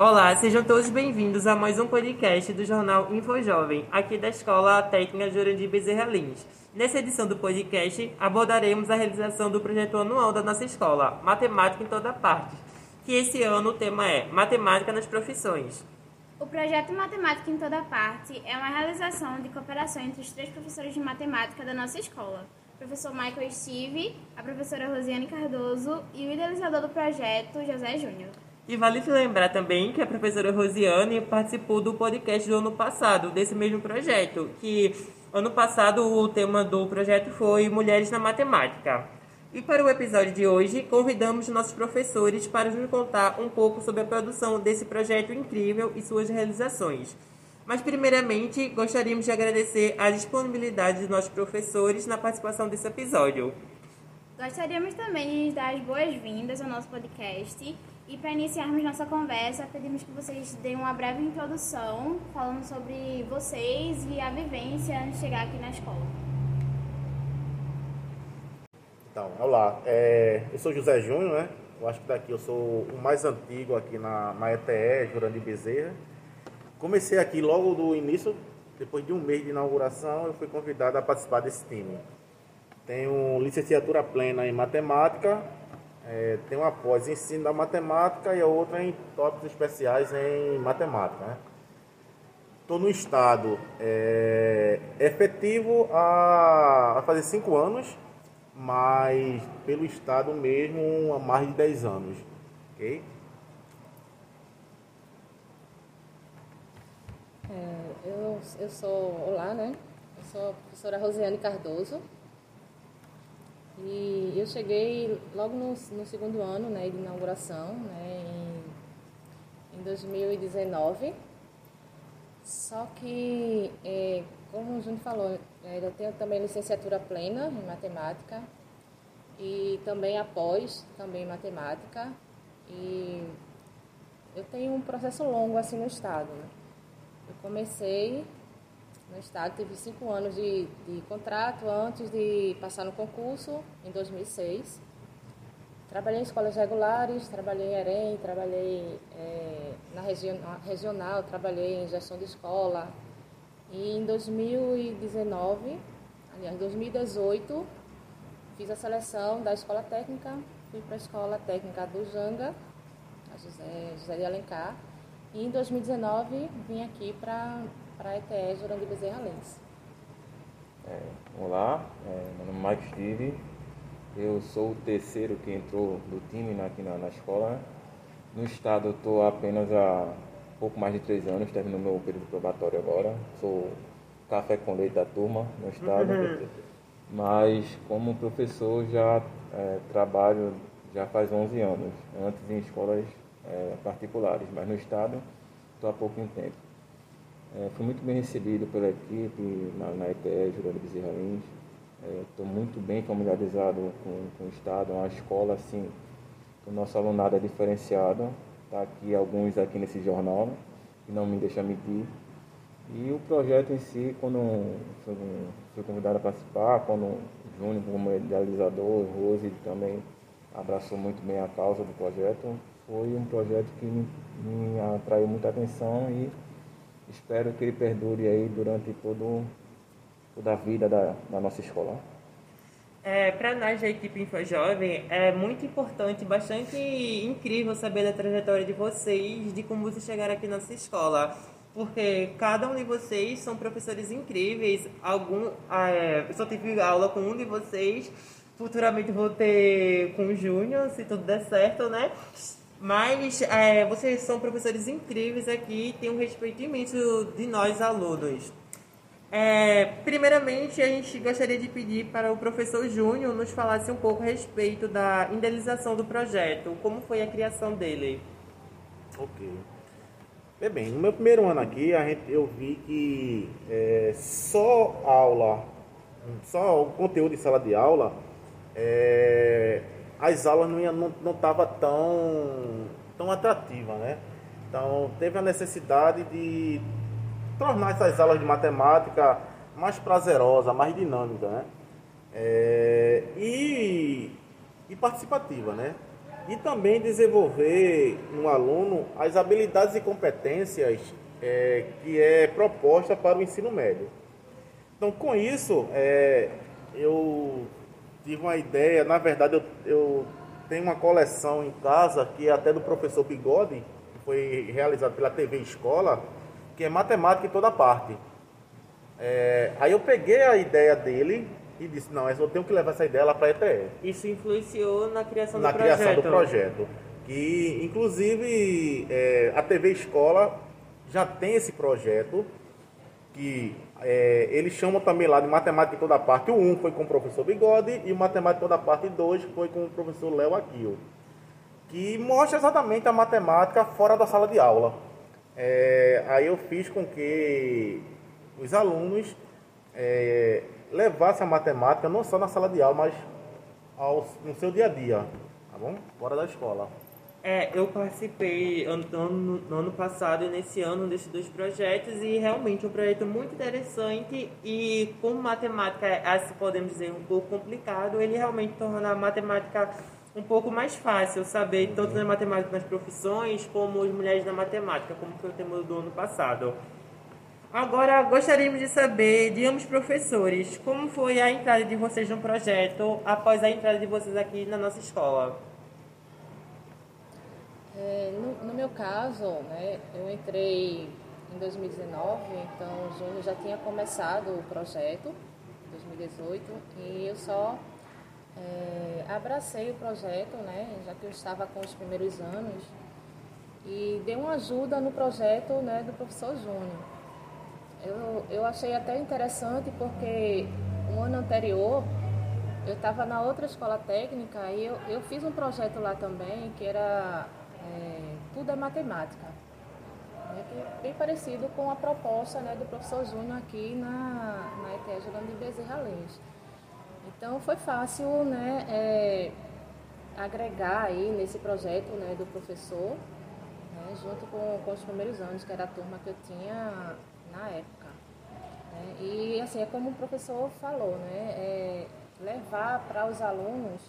Olá, sejam todos bem-vindos a mais um podcast do jornal Info Jovem, aqui da Escola Técnica Jurandir Bezerra Lins. Nessa edição do podcast, abordaremos a realização do projeto anual da nossa escola, Matemática em Toda Parte, que esse ano o tema é Matemática nas Profissões. O projeto Matemática em Toda Parte é uma realização de cooperação entre os três professores de matemática da nossa escola, o professor Michael Steve, a professora Rosiane Cardoso e o idealizador do projeto, José Júnior. E vale lembrar também que a professora Rosiane participou do podcast do ano passado, desse mesmo projeto, que ano passado o tema do projeto foi Mulheres na Matemática. E para o episódio de hoje, convidamos nossos professores para nos contar um pouco sobre a produção desse projeto incrível e suas realizações. Mas, primeiramente, gostaríamos de agradecer a disponibilidade dos nossos professores na participação desse episódio. Gostaríamos também de dar as boas-vindas ao nosso podcast e para iniciarmos nossa conversa, pedimos que vocês deem uma breve introdução falando sobre vocês e a vivência antes de chegar aqui na escola. Então, olá, é, eu sou José Júnior, né? Eu acho que daqui eu sou o mais antigo aqui na, na ETE, Jurandir Bezerra. Comecei aqui logo do início, depois de um mês de inauguração, eu fui convidado a participar desse time. Tenho licenciatura plena em matemática, é, tenho uma pós em ensino da matemática e a outra em tópicos especiais em matemática. Estou né? no estado é, efetivo a, a fazer cinco anos mas pelo Estado mesmo há mais de 10 anos. Ok? É, eu, eu sou, olá, né? Eu sou a professora Rosiane Cardoso. E eu cheguei logo no, no segundo ano né, de inauguração, né, em, em 2019. Só que, é, como o Júnior falou, é, eu tenho também licenciatura plena em matemática e também após, também em matemática. E eu tenho um processo longo assim no Estado. Né? Eu comecei no Estado, tive cinco anos de, de contrato antes de passar no concurso, em 2006. Trabalhei em escolas regulares, trabalhei em EREM, trabalhei é, na, regi na regional, trabalhei em gestão de escola, e em 2019, aliás, 2018, fiz a seleção da escola técnica, fui para a escola técnica do Janga, a José, José de Alencar, e em 2019 vim aqui para a ETE Jurandir Bezerra Lens. É, olá, é, meu nome é Mike Steve, eu sou o terceiro que entrou do time aqui na, na escola. No estado eu estou apenas a pouco mais de três anos, termino meu período probatório agora. Sou café com leite da turma no estado. Uhum. Mas como professor já é, trabalho já faz 11 anos, antes em escolas é, particulares, mas no estado estou há pouco tempo. É, fui muito bem recebido pela equipe na, na ETE, Jurando Bezerra Lins. Estou é, muito bem familiarizado com, com o estado, é uma escola assim, o nosso alunado é diferenciado, Está aqui alguns aqui nesse jornal, que não me deixa mentir. E o projeto em si, quando fui, fui convidado a participar, quando o Júnior, como idealizador, Rose também abraçou muito bem a causa do projeto, foi um projeto que me, me atraiu muita atenção e espero que ele perdure aí durante todo, toda a vida da, da nossa escola. É, para nós da equipe InfoJovem é muito importante, bastante incrível saber da trajetória de vocês, de como vocês chegaram aqui na nossa escola. Porque cada um de vocês são professores incríveis. Algum, é, eu só tive aula com um de vocês. Futuramente vou ter com o Júnior, se tudo der certo, né? Mas é, vocês são professores incríveis aqui, têm um respeito imenso de nós alunos. É, primeiramente, a gente gostaria de pedir para o professor Júnior nos falasse um pouco a respeito da idealização do projeto, como foi a criação dele. Ok. Bem, bem no meu primeiro ano aqui, a gente, eu vi que é, só aula, só o conteúdo de sala de aula, é, as aulas não estavam não, não tão, tão atrativas, né? Então, teve a necessidade de tornar essas aulas de matemática mais prazerosa, mais dinâmica, né? É, e, e participativa, né? e também desenvolver no aluno as habilidades e competências é, que é proposta para o ensino médio. Então, com isso, é, eu tive uma ideia, na verdade, eu, eu tenho uma coleção em casa que é até do professor Bigode, que foi realizado pela TV Escola, que é matemática em toda parte. É, aí eu peguei a ideia dele e disse, não, eu tenho que levar essa ideia lá para a ETE. Isso influenciou na criação na do criação projeto. do projeto. Que, inclusive, é, a TV Escola já tem esse projeto, que é, eles chamam também lá de Matemática em toda parte. O 1 foi com o professor Bigode e o Matemática em toda parte 2 foi com o professor Léo Aquil. Que mostra exatamente a matemática fora da sala de aula. É, aí eu fiz com que os alunos é, levassem a matemática não só na sala de aula, mas ao, no seu dia a dia, tá bom? Fora da escola. É, eu participei ano, ano, no ano passado e nesse ano desses dois projetos e realmente um projeto muito interessante e com matemática, assim podemos dizer, um pouco complicado, ele realmente torna a matemática um pouco mais fácil, saber tanto na matemática nas profissões como as mulheres na matemática, como foi o tema do ano passado. Agora, gostaríamos de saber de ambos professores, como foi a entrada de vocês no projeto após a entrada de vocês aqui na nossa escola? É, no, no, meu caso, né, eu entrei em 2019, então o Júnior já tinha começado o projeto, em 2018, e eu só é, abracei o projeto, né, já que eu estava com os primeiros anos, e dei uma ajuda no projeto né, do professor Júnior. Eu, eu achei até interessante porque um ano anterior eu estava na outra escola técnica e eu, eu fiz um projeto lá também que era é, tudo é matemática. É bem parecido com a proposta né, do professor Júnior aqui na, na ETE Jogando de Bezerra Lins. Então foi fácil né, é, agregar aí nesse projeto né, do professor, né, junto com, com os primeiros anos, que era a turma que eu tinha na época. Né. E assim, é como o professor falou, né, é levar para os alunos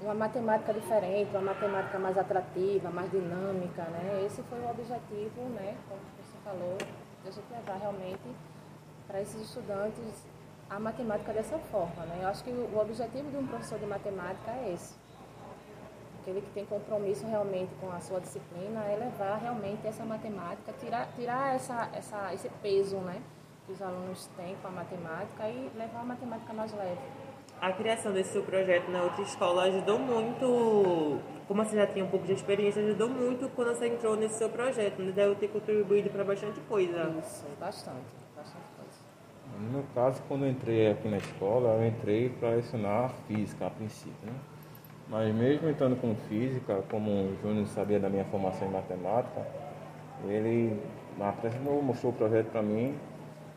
uma matemática diferente, uma matemática mais atrativa, mais dinâmica, né? Esse foi o objetivo, né, como você falou, de a gente levar realmente para esses estudantes a matemática dessa forma, né? Eu acho que o objetivo de um professor de matemática é esse. Aquele que tem compromisso realmente com a sua disciplina é levar realmente essa matemática, tirar, tirar essa, essa, esse peso, né, que os alunos têm com a matemática e levar a matemática mais leve a criação desse seu projeto na outra escola ajudou muito, como você já tinha um pouco de experiência, ajudou muito quando você entrou nesse seu projeto, né? deve ter contribuído para bastante coisa. Isso, bastante, bastante coisa. No meu caso, quando eu entrei aqui na escola, eu entrei para lecionar física a princípio, né? Mas mesmo entrando com física, como o Júnior sabia da minha formação em matemática, ele apresentou, mostrou o projeto para mim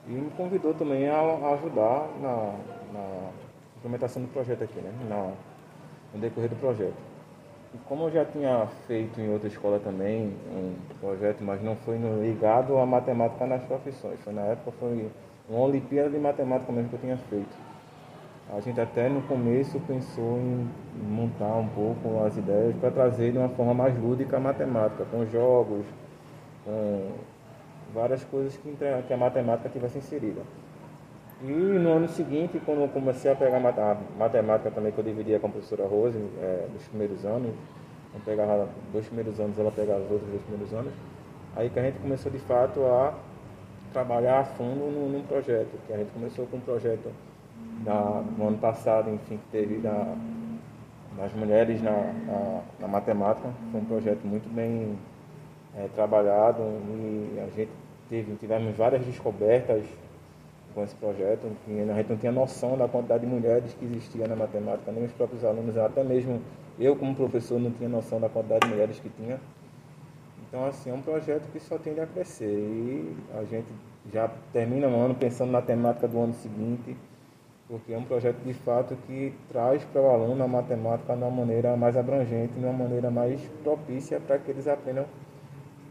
e me convidou também a, ajudar na, na implementação do projeto aqui, né? Na, no decorrer do projeto. E como eu já tinha feito em outra escola também um projeto, mas não foi ligado à matemática nas profissões. Foi na época foi uma Olimpíada de Matemática mesmo que eu tinha feito. A gente até no começo pensou em montar um pouco as ideias para trazer de uma forma mais lúdica a matemática, com jogos, com várias coisas que, que a matemática tivesse inserida. E no ano seguinte, quando eu comecei a pegar matemática também, que eu dividia com a professora Rose, é, nos primeiros anos, eu pegava dois primeiros anos, ela pegava os outros dois primeiros anos, aí que a gente começou de fato a trabalhar a fundo num, num projeto, que a gente começou com um projeto da, no ano passado, enfim, que teve da, das mulheres na, na, na, matemática, foi um projeto muito bem é, trabalhado e a gente teve, tivemos várias descobertas com esse projeto, a gente não tinha noção da quantidade de mulheres que existia na matemática, nem os próprios alunos, até mesmo eu como professor não tinha noção da quantidade de mulheres que tinha. Então, assim, é um projeto que só tende a crescer e a gente já termina o ano pensando na temática do ano seguinte, porque é um projeto de fato que traz para o aluno a matemática de uma maneira mais abrangente, de uma maneira mais propícia para que eles aprendam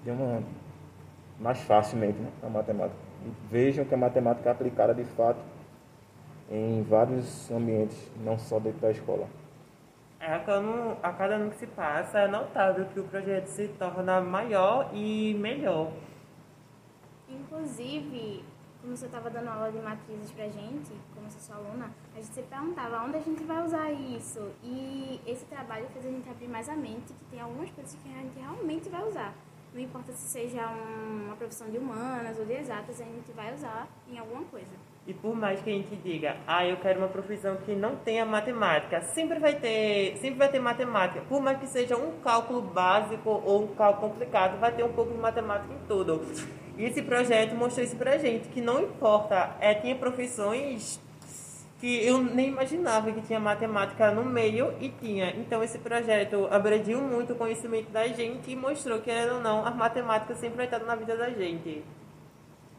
de uma mais facilmente né, a matemática vejam que a matemática é aplicada de fato em vários ambientes, não só dentro da escola. É, a, cada, a cada ano que se passa, é notável que o projeto se torna maior e melhor. Inclusive, como você estava dando aula de matrizes pra gente, como sou sua aluna, a gente se perguntava onde a gente vai usar isso. E esse trabalho fez a gente abrir mais a mente que tem algumas coisas que a gente realmente vai usar. Não importa se seja um, uma profissão de humanas ou de exatas, a gente vai usar em alguma coisa. E por mais que a gente diga, ah, eu quero uma profissão que não tenha matemática, sempre vai ter, sempre vai ter matemática. Por mais que seja um cálculo básico ou um cálculo complicado, vai ter um pouco de matemática em tudo. E esse projeto mostrou isso pra gente, que não importa, é, tinha profissões que eu nem imaginava que tinha matemática no meio e tinha. Então esse projeto abrangiu muito o conhecimento da gente e mostrou que, era ou não, a matemática sempre vai estar na vida da gente.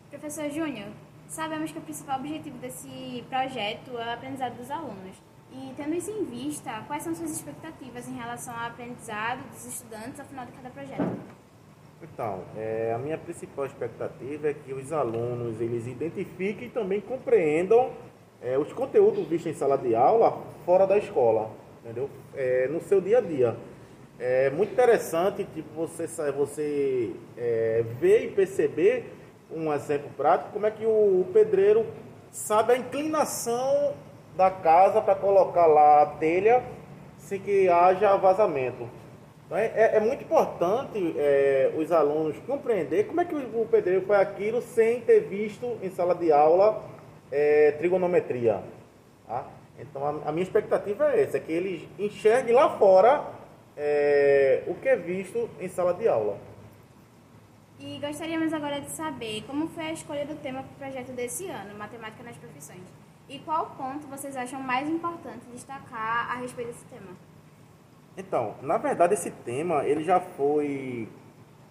Professor Júnior, Sabemos que o principal objetivo desse projeto é o aprendizado dos alunos. E tendo isso em vista, quais são suas expectativas em relação ao aprendizado dos estudantes ao final de cada projeto? Então, é, a minha principal expectativa é que os alunos eles identifiquem e também compreendam é, os conteúdos vistos em sala de aula fora da escola, entendeu? É, no seu dia a dia. É muito interessante tipo, você, você é, ver e perceber um exemplo prático, como é que o pedreiro sabe a inclinação da casa para colocar lá a telha sem que haja vazamento. Então, é, é, é muito importante é, os alunos compreender como é que o, o pedreiro foi aquilo sem ter visto em sala de aula é, trigonometria. Tá? Então a, a, minha expectativa é essa, é que eles enxerguem lá fora é, o que é visto em sala de aula. E gostaríamos agora de saber como foi a escolha do tema para o projeto desse ano, Matemática nas Profissões. E qual ponto vocês acham mais importante destacar a respeito desse tema? Então, na verdade esse tema ele já foi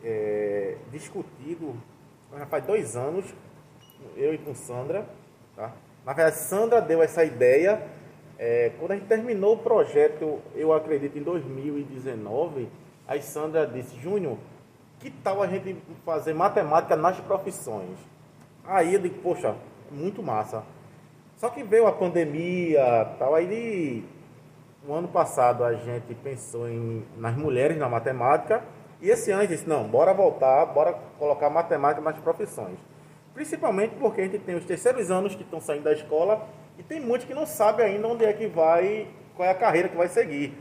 é, discutido já faz dois anos, eu e com Sandra. Tá? Na verdade, Sandra deu essa ideia. É, quando a gente terminou o projeto, eu acredito em 2019, aí Sandra disse, Júnior, que tal a gente fazer matemática nas profissões? Aí eu digo, poxa, muito massa. Só que veio a pandemia, tal, aí no ano passado a gente pensou em, nas mulheres na matemática, e esse ano a gente disse, não, bora voltar, bora colocar matemática nas profissões. Principalmente porque a gente tem os terceiros anos que estão saindo da escola e tem muitos que não sabem ainda onde é que vai, qual é a carreira que vai seguir.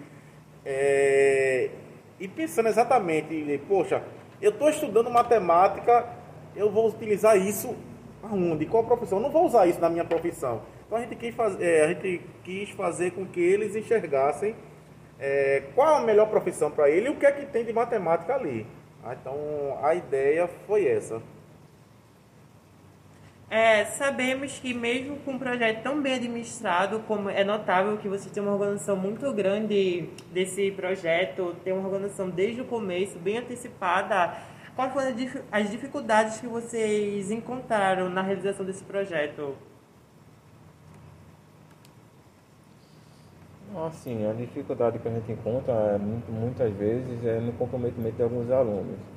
É, e pensando exatamente, poxa, eu estou estudando matemática, eu vou utilizar isso aonde? Qual profissão? Eu não vou usar isso na minha profissão. Então a gente quis fazer, é, a gente quis fazer com que eles enxergassem é, qual a melhor profissão para ele e o que é que tem de matemática ali. Ah, então a ideia foi essa. É, sabemos que mesmo com um projeto tão bem administrado, como é notável que você tem uma organização muito grande desse projeto, tem uma organização desde o começo, bem antecipada. Quais foram as dificuldades que vocês encontraram na realização desse projeto? Assim, a dificuldade que a gente encontra é, muitas vezes é no comprometimento de alguns alunos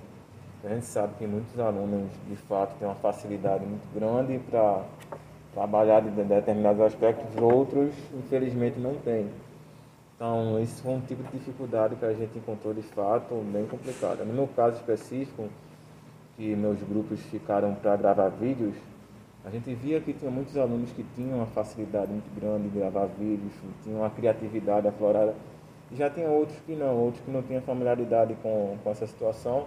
a gente sabe que muitos alunos, de fato, têm uma facilidade muito grande para trabalhar de determinados aspectos, outros, infelizmente, não têm. Então, isso foi um tipo de dificuldade que a gente encontrou, de fato, bem complicada. No meu caso específico, que meus grupos ficaram para gravar vídeos, a gente via que tinha muitos alunos que tinham uma facilidade muito grande de gravar vídeos, tinham uma criatividade aflorada, e já tinha outros que não, outros que não tinham familiaridade com, com essa situação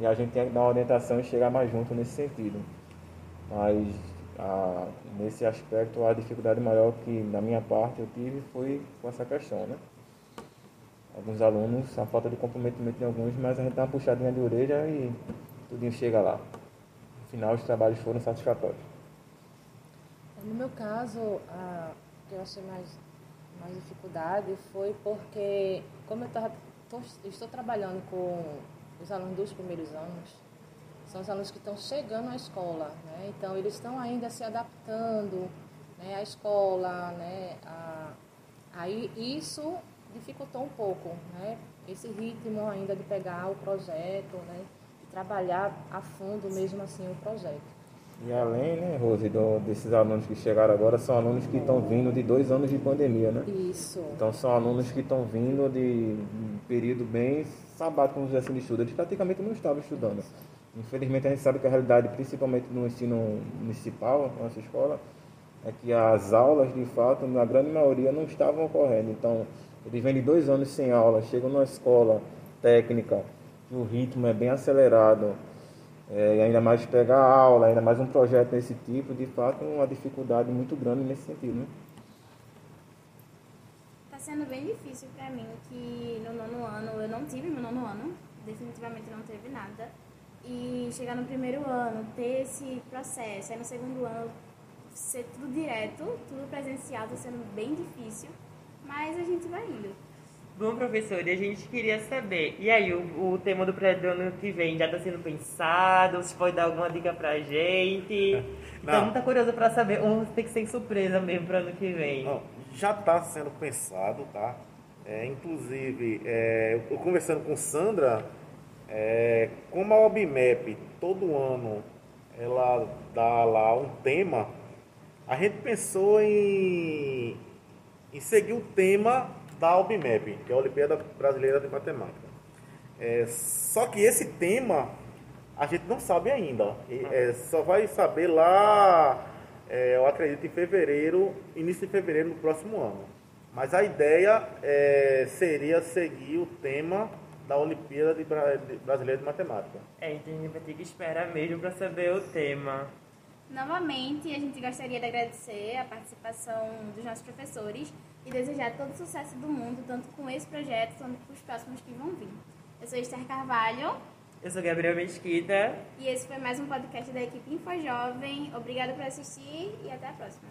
e a gente tem que dar uma orientação e chegar mais junto nesse sentido. Mas a, nesse aspecto a dificuldade maior que da minha parte eu tive foi com essa questão, né? Alguns alunos, a falta de comprometimento de alguns, mas a gente dá uma puxadinha de orelha e tudo chega lá. No final os trabalhos foram satisfatórios. No meu caso, a que eu achei mais, mais dificuldade foi porque, como eu tava, tô, estou trabalhando com os alunos dos primeiros anos são os alunos que estão chegando à escola, né? Então eles estão ainda se adaptando, né, à escola, né? A, aí isso dificultou um pouco, né? Esse ritmo ainda de pegar o projeto, né? De trabalhar a fundo mesmo assim o projeto. E além, né, Rose, do, desses alunos que chegaram agora, são alunos que estão vindo de dois anos de pandemia, né? Isso. Então são alunos que estão vindo de um período bem sabático, vamos dizer assim, de estudo. Eles praticamente não estavam estudando. Infelizmente a gente sabe que a realidade, principalmente no ensino municipal, na nossa escola, é que as aulas, de fato, na grande maioria, não estavam ocorrendo. Então, eles vêm de dois anos sem aula, chegam numa escola técnica, que o ritmo é bem acelerado, é, e ainda mais pegar aula, ainda mais um projeto desse tipo, de fato, uma dificuldade muito grande nesse sentido. Né? Tá sendo bem difícil para mim que no nono ano, eu não tive meu nono ano, definitivamente não teve nada. E chegar no primeiro ano, ter esse processo, aí no segundo ano ser tudo direto, tudo presencial, tá sendo bem difícil, mas a gente vai indo. Bom, professor, e a gente queria saber, e aí, o, o tema do do ano que vem já está sendo pensado? Você pode dar alguma dica pra gente? Então, muito curioso para saber, ou tem que ser surpresa mesmo para ano que vem? Não, já está sendo pensado, tá? É, inclusive, é, eu conversando com Sandra, é, como a OBMAP todo ano ela dá lá um tema, a gente pensou em, em seguir o tema da OBMAP, que é a Olimpíada Brasileira de Matemática. É, só que esse tema a gente não sabe ainda. E, é, só vai saber lá, é, eu acredito, em fevereiro, início de fevereiro do próximo ano. Mas a ideia é, seria seguir o tema da Olimpíada de Bra- de Brasileira de Matemática. É, então a gente vai ter que esperar mesmo para saber o tema. Novamente, a gente gostaria de agradecer a participação dos nossos professores e desejar todo o sucesso do mundo, tanto com esse projeto quanto com os próximos que vão vir. Eu sou Esther Carvalho Eu sou Gabriel Mesquita. e esse foi mais um podcast da equipe InfoJovem. Obrigada por assistir e até a próxima.